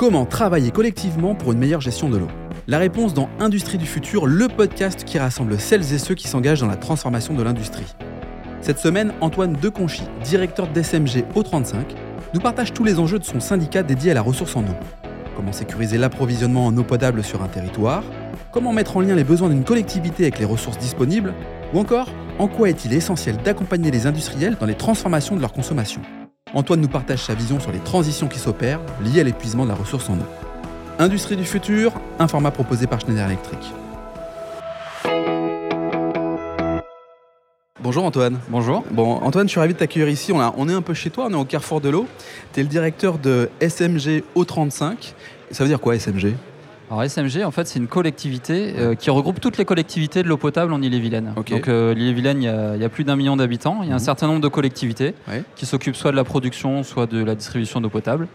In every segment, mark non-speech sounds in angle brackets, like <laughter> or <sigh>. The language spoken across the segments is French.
Comment travailler collectivement pour une meilleure gestion de l'eau? La réponse dans Industrie du futur, le podcast qui rassemble celles et ceux qui s'engagent dans la transformation de l'industrie. Cette semaine, Antoine Deconchy, directeur d'SMG au 35, nous partage tous les enjeux de son syndicat dédié à la ressource en eau. Comment sécuriser l'approvisionnement en eau potable sur un territoire? Comment mettre en lien les besoins d'une collectivité avec les ressources disponibles? Ou encore, en quoi est-il essentiel d'accompagner les industriels dans les transformations de leur consommation? Antoine nous partage sa vision sur les transitions qui s'opèrent liées à l'épuisement de la ressource en eau. Industrie du futur, un format proposé par Schneider Electric. Bonjour Antoine. Bonjour. Bon, Antoine, je suis ravi de t'accueillir ici. On, a- on est un peu chez toi, on est au carrefour de l'eau. Tu es le directeur de SMG O35. Ça veut dire quoi SMG Alors SMG, en fait, c'est une collectivité euh, qui regroupe toutes les collectivités de l'eau potable en Ille-et-Vilaine. Donc euh, l'Ille-et-Vilaine, il y, a- il y a plus d'un million d'habitants. Il y a un Mhm. certain nombre de collectivités Ouais. qui s'occupent soit de la production, soit de la distribution d'eau potable.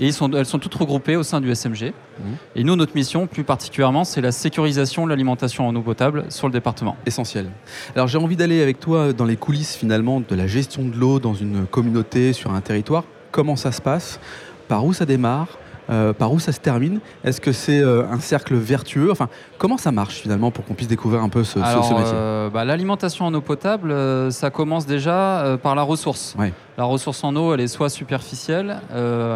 Et ils sont, elles sont toutes regroupées au sein du SMG. Mhm. Et nous, notre mission, plus particulièrement, c'est la sécurisation de l'alimentation en eau potable sur le département. Essentiel. Alors j'ai envie d'aller avec toi dans les coulisses finalement de la gestion de l'eau dans une communauté, sur un territoire. Comment ça se passe? Par où ça démarre? Euh, Par où ça se termine Est-ce que c'est euh, un cercle vertueux Enfin, comment ça marche finalement pour qu'on puisse découvrir un peu ce, ce- Alors, ce métier euh, bah, l'alimentation en eau potable, ça commence déjà par la ressource. Ouais. La ressource en eau, elle est soit superficielle,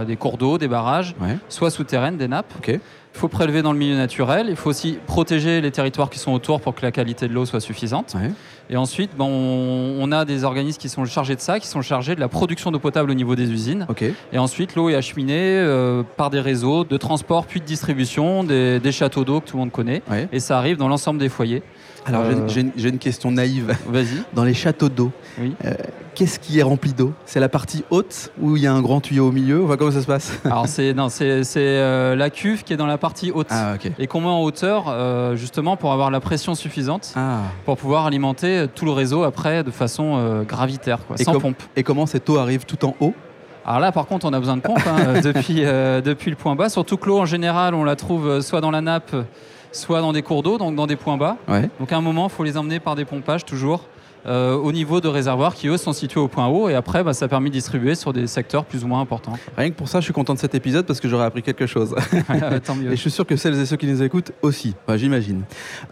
des cours d'eau, des barrages, Ouais. soit souterraine, des nappes. Il faut prélever dans le milieu naturel. Il faut aussi protéger les territoires qui sont autour pour que la qualité de l'eau soit suffisante. Ouais. Et ensuite, bon, on, on a des organismes qui sont chargés de ça, qui sont chargés de la production d'eau potable au niveau des usines. Et ensuite, l'eau est acheminée euh, par des réseaux de transport puis de distribution, des, des châteaux d'eau que tout le monde connaît. Ouais. Et ça arrive dans l'ensemble des foyers. Alors j'ai- Euh. j'ai une- une question naïve. Vas-y. <laughs> Dans les châteaux d'eau, Oui. euh, qu'est-ce qui est rempli d'eau? C'est la partie haute où il y a un grand tuyau au milieu? Enfin, comment ça se passe? <laughs> Alors c'est non, c'est c'est, euh, la cuve qui est dans la partie haute Ah, et qu'on met en hauteur euh, justement pour avoir la pression suffisante Ah. pour pouvoir alimenter tout le réseau après de façon euh, gravitaire, quoi, Et sans pompe. Et comment cette eau arrive tout en haut? Alors là, par contre, on a besoin de pompe hein, <laughs> depuis euh, depuis le point bas. Surtout que l'eau en général, on la trouve euh, soit dans la nappe, soit dans des cours d'eau, donc dans des points bas. Ouais. Donc à un moment, il faut les emmener par des pompages toujours. Euh, au niveau de réservoirs qui eux sont situés au point haut et après bah, ça permet de distribuer sur des secteurs plus ou moins importants. Rien que pour ça, je suis content de cet épisode parce que j'aurais appris quelque chose. <laughs> Tant mieux. Et je suis sûr que celles et ceux qui nous écoutent aussi, Enfin, j'imagine.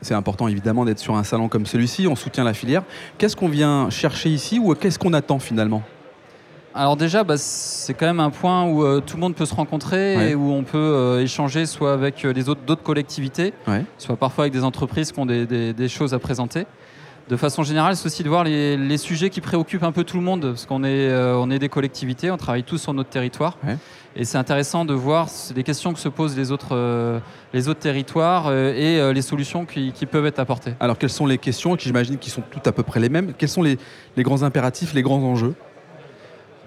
C'est important évidemment d'être sur un salon comme celui-ci, on soutient la filière. Qu'est-ce qu'on vient chercher ici ou qu'est-ce qu'on attend finalement? Alors déjà, bah, c'est quand même un point où euh, tout le monde peut se rencontrer Ouais. et où on peut euh, échanger soit avec euh, les autres d'autres collectivités, Ouais. soit parfois avec des entreprises qui ont des, des- des choses à présenter. De façon générale, c'est aussi de voir les, les sujets qui préoccupent un peu tout le monde, parce qu'on est, euh, on est des collectivités, on travaille tous sur notre territoire. Ouais. Et c'est intéressant de voir des questions que se posent les autres, euh, les autres territoires euh, et les solutions qui, qui peuvent être apportées. Alors quelles sont les questions qui j'imagine qui sont toutes à peu près les mêmes Quels sont les, les grands impératifs, les grands enjeux?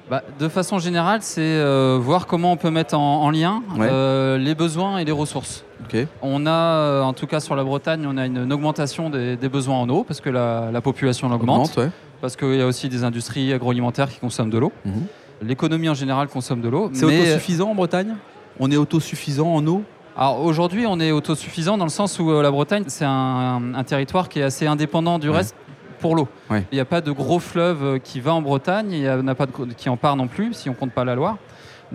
Bah, de façon générale, c'est euh, voir comment on peut mettre en, en lien Ouais. euh, les besoins et les ressources. On a, euh, en tout cas sur la Bretagne, on a une, une augmentation des, des besoins en eau parce que la, la population augmente, Augmente, ouais. parce qu'il y a aussi des industries agroalimentaires qui consomment de l'eau. Mhm. L'économie en général consomme de l'eau. C'est mais- autosuffisant en Bretagne? On est autosuffisant en eau? Alors aujourd'hui, on est autosuffisant dans le sens où euh, la Bretagne, c'est un, un territoire qui est assez indépendant du Ouais. reste pour l'eau. Ouais. Il n'y a pas de gros fleuve euh, qui va en Bretagne, il n'y en a pas de, qui en part non plus, si on compte pas la Loire.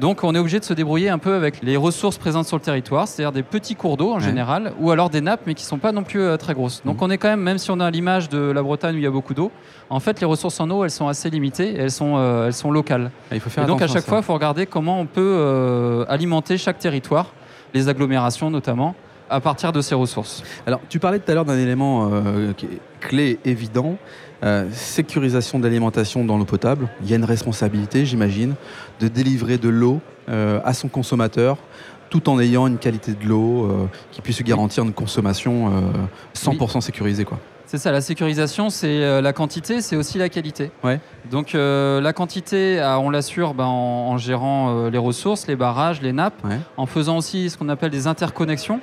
Donc on est obligé de se débrouiller un peu avec les ressources présentes sur le territoire, c'est-à-dire des petits cours d'eau en Ouais. général, ou alors des nappes, mais qui sont pas non plus euh, très grosses. Donc Mhm. on est quand même, même si on a l'image de la Bretagne où il y a beaucoup d'eau, en fait les ressources en eau, elles sont assez limitées et elles sont, euh, elles sont locales. Ah, Il faut faire Et donc à chaque fois, il faut regarder comment on peut euh, alimenter chaque territoire, les agglomérations notamment, à partir de ces ressources. Alors, tu parlais tout à l'heure d'un élément qui est clé, évident, euh, sécurisation de l'alimentation dans l'eau potable. Il y a une responsabilité, j'imagine, de délivrer de l'eau euh, à son consommateur tout en ayant une qualité de l'eau euh, qui puisse garantir une consommation euh, 100% sécurisée. Quoi. C'est ça, la sécurisation, c'est la quantité, c'est aussi la qualité. Ouais. Donc euh, la quantité, ah, on l'assure ben, en, en gérant euh, les ressources, les barrages, les nappes, Ouais. en faisant aussi ce qu'on appelle des interconnexions,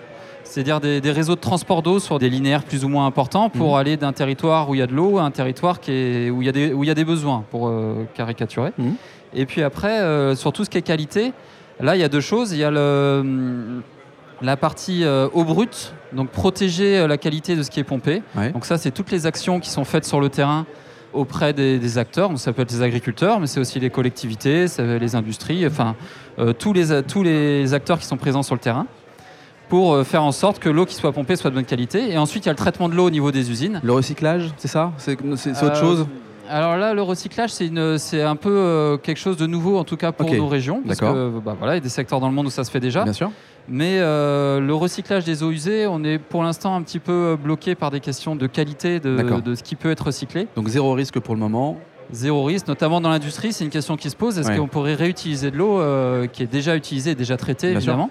c'est-à-dire des, des réseaux de transport d'eau sur des linéaires plus ou moins importants pour Mhm. aller d'un territoire où il y a de l'eau à un territoire qui est, où, il y a des, où il y a des besoins, pour euh, caricaturer. Mhm. Et puis après, euh, sur tout ce qui est qualité, là, il y a deux choses. Il y a le, la partie euh, eau brute, donc protéger la qualité de ce qui est pompé. Ouais. Donc ça, c'est toutes les actions qui sont faites sur le terrain auprès des, acteurs. Donc, ça peut être les agriculteurs, mais c'est aussi les collectivités, les industries, enfin tous, les, tous les acteurs qui sont présents sur le terrain pour faire en sorte que l'eau qui soit pompée soit de bonne qualité. Et ensuite, il y a le traitement de l'eau au niveau des usines. Le recyclage, c'est ça? C'est autre chose? alors là, le recyclage, c'est un peu euh, quelque chose de nouveau, en tout cas pour nos régions. Parce que bah, voilà, il y a des secteurs dans le monde où ça se fait déjà. Bien sûr. Mais euh, le recyclage des eaux usées, on est pour l'instant un petit peu euh, bloqué par des questions de qualité de, ce qui peut être recyclé. Donc zéro risque pour le moment Zéro risque, notamment dans l'industrie, c'est une question qui se pose. Est-ce qu'on pourrait réutiliser de l'eau qui est déjà utilisée, déjà traitée, évidemment?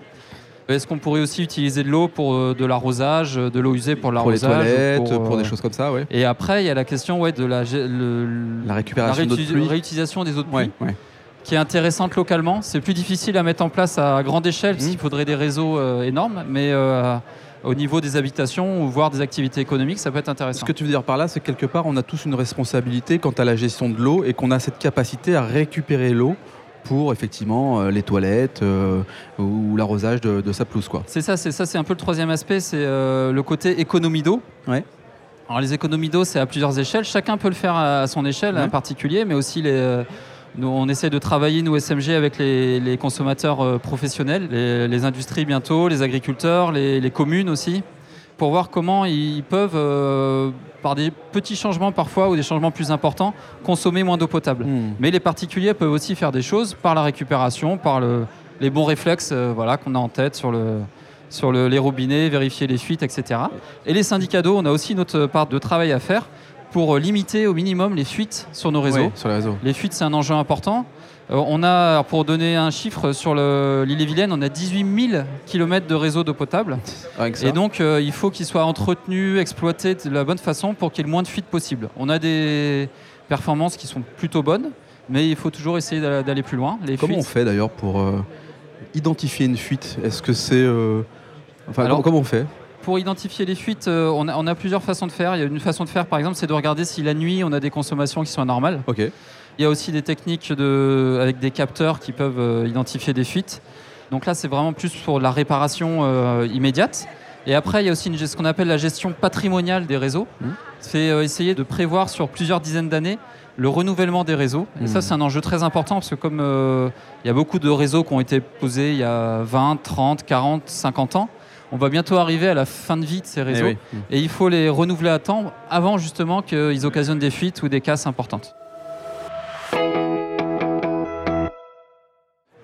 Est-ce qu'on pourrait aussi utiliser de l'eau pour euh, de l'arrosage, de l'eau usée pour l'arrosage Pour les toilettes, pour, des euh, choses comme ça, oui. Et après, il y a la question ouais, de la, la récupération la réutilisation des eaux de pluie. qui est intéressante localement. C'est plus difficile à mettre en place à grande échelle, parce mmh. qu'il faudrait des réseaux euh, énormes, mais au niveau des habitations ou voire des activités économiques, ça peut être intéressant. Ce que tu veux dire par là, c'est que quelque part, on a tous une responsabilité quant à la gestion de l'eau et qu'on a cette capacité à récupérer l'eau pour effectivement euh, les toilettes euh, ou l'arrosage de, sa pelouse. C'est ça, c'est ça, c'est un peu le troisième aspect, c'est euh, le côté économie d'eau. Ouais. Alors les économies d'eau, c'est à plusieurs échelles. Chacun peut le faire à son échelle en particulier, mais aussi les, nous, on essaie de travailler, nous, SMG, avec les, consommateurs professionnels, les, industries bientôt, les agriculteurs, les, communes aussi, pour voir comment ils peuvent par des petits changements parfois ou des changements plus importants, consommer moins d'eau potable. Hmm. Mais les particuliers peuvent aussi faire des choses par la récupération, par le, les bons réflexes euh, voilà, qu'on a en tête sur, le, sur le, les robinets, vérifier les fuites, etc. Et les syndicats d'eau, on a aussi notre part de travail à faire pour limiter au minimum les fuites sur nos réseaux. sur les, réseaux. les fuites, c'est un enjeu important. Euh, on a, pour donner un chiffre, sur l'île et Vilaine, on a 18 000 km de réseau d'eau potable. Et donc, euh, il faut qu'il soit entretenu, exploité de la bonne façon pour qu'il y ait le moins de fuites possible. On a des performances qui sont plutôt bonnes, mais il faut toujours essayer d'aller plus loin. Les comment on fait d'ailleurs pour euh, identifier une fuite? Est-ce que c'est... Enfin, comment on fait? pour identifier les fuites, on a, on, a, plusieurs façons de faire. Il y a une façon de faire, par exemple, c'est de regarder si la nuit, on a des consommations qui sont anormales. Ok. Il y a aussi des techniques de, avec des capteurs qui peuvent euh, identifier des fuites. Donc là, c'est vraiment plus pour la réparation euh, immédiate. Et après, il y a aussi ce qu'on appelle la gestion patrimoniale des réseaux. Mmh. C'est euh, essayer de prévoir sur plusieurs dizaines d'années le renouvellement des réseaux. Et ça, mmh. c'est un enjeu très important parce que comme il y a beaucoup de réseaux qui ont été posés il y a 20, 30, 40, 50 ans, on va bientôt arriver à la fin de vie de ces eh réseaux. Et il faut les renouveler à temps avant justement qu'ils occasionnent des fuites ou des casses importantes.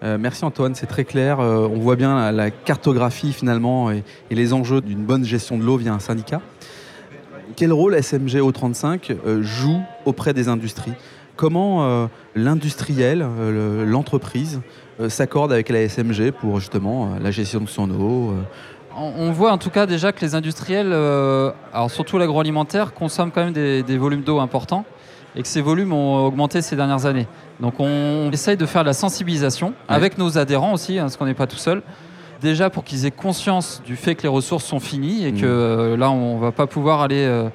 Euh, merci Antoine, c'est très clair. Euh, on voit bien la, cartographie finalement et, les enjeux d'une bonne gestion de l'eau via un syndicat. Quel rôle SMG O35 euh, joue auprès des industries? Comment l'industriel, l'entreprise s'accorde avec la SMG pour justement la gestion de son eau on voit en tout cas déjà que les industriels, alors surtout l'agroalimentaire, consomment quand même des volumes d'eau importants et que ces volumes ont augmenté ces dernières années. Donc on essaye de faire de la sensibilisation avec nos adhérents aussi, hein, parce qu'on n'est pas tout seul. Déjà pour qu'ils aient conscience du fait que les ressources sont finies et que mmh. euh, là on va pas pouvoir aller euh,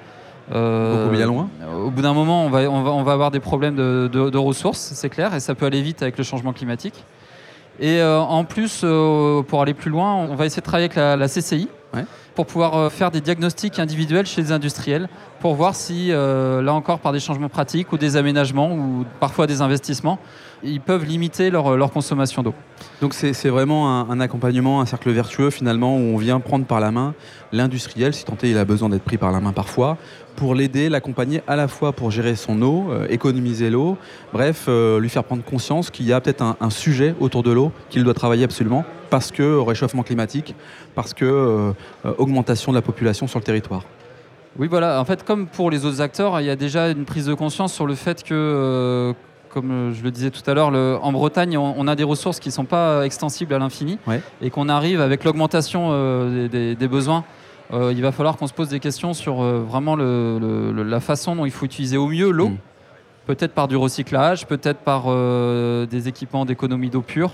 euh, beaucoup bien loin. Au bout d'un moment, on va, on, va, avoir des problèmes de, ressources, c'est clair, et ça peut aller vite avec le changement climatique. Et en plus, pour aller plus loin, on va essayer de travailler avec la, CCI pour pouvoir faire des diagnostics individuels chez les industriels pour voir si, euh, là encore, par des changements pratiques ou des aménagements ou parfois des investissements, ils peuvent limiter leur, consommation d'eau. Donc c'est vraiment un, accompagnement, un cercle vertueux finalement, où on vient prendre par la main l'industriel, si tant est il a besoin d'être pris par la main parfois, pour l'aider, l'accompagner à la fois pour gérer son eau, euh, économiser l'eau, bref, euh, lui faire prendre conscience qu'il y a peut-être un, sujet autour de l'eau qu'il doit travailler absolument, parce que réchauffement climatique, parce que augmentation de la population sur le territoire. Oui, voilà. En fait, comme pour les autres acteurs, il y a déjà une prise de conscience sur le fait que, euh, comme je le disais tout à l'heure, en Bretagne, on, a des ressources qui ne sont pas extensibles à l'infini et qu'on arrive avec l'augmentation euh, des, besoins. Euh, il va falloir qu'on se pose des questions sur vraiment la façon dont il faut utiliser au mieux l'eau. Mm. Peut-être par du recyclage, peut-être par des équipements d'économie d'eau pure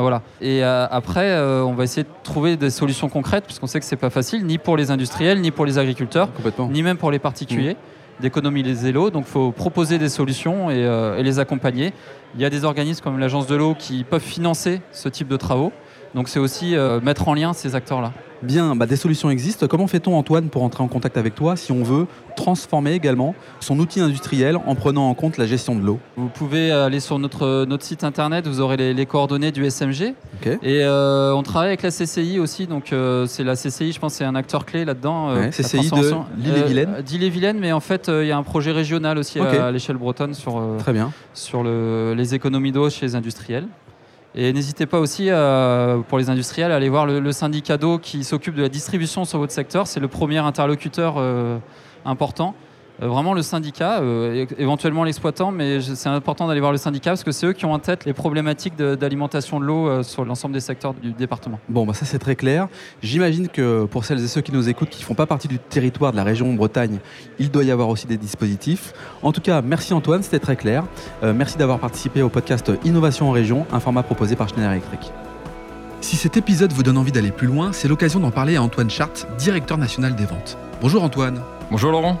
voilà. Et euh, après, euh, on va essayer de trouver des solutions concrètes, puisqu'on sait que c'est pas facile, ni pour les industriels, ni pour les agriculteurs, ni même pour les particuliers, mmh. d'économiser l'eau. Donc, il faut proposer des solutions euh, et, les accompagner. Il y a des organismes comme l'Agence de l'eau qui peuvent financer ce type de travaux. Donc c'est aussi mettre en lien ces acteurs-là. Bien, bah, des solutions existent. Comment fait-on, Antoine, pour entrer en contact avec toi si on veut transformer également son outil industriel en prenant en compte la gestion de l'eau? Vous pouvez aller sur notre, notre site internet, vous aurez les, coordonnées du SMG. Et euh, on travaille avec la CCI aussi, donc euh, c'est la CCI, je pense, c'est un acteur clé là-dedans. Euh, CCI de l'île-et-Vilaine D'île-et-Vilaine, mais en fait, il y a un projet régional aussi à, l'échelle bretonne sur, Très bien. sur le, les économies d'eau chez les industriels. Et n'hésitez pas aussi, euh, pour les industriels, à aller voir le, syndicat d'eau qui s'occupe de la distribution sur votre secteur. C'est le premier interlocuteur euh, important. Euh, vraiment le syndicat, euh, éventuellement l'exploitant, mais c'est important d'aller voir le syndicat parce que c'est eux qui ont en tête les problématiques d'alimentation de, l'eau euh, sur l'ensemble des secteurs du département. Bon, bah ça c'est très clair. J'imagine que pour celles et ceux qui nous écoutent, qui ne font pas partie du territoire de la région Bretagne, il doit y avoir aussi des dispositifs. En tout cas, merci Antoine, c'était très clair. merci d'avoir participé au podcast Innovation en région, un format proposé par Schneider Electric. Si cet épisode vous donne envie d'aller plus loin, c'est l'occasion d'en parler à Antoine Chart, directeur national des ventes. Bonjour Antoine. Bonjour Laurent.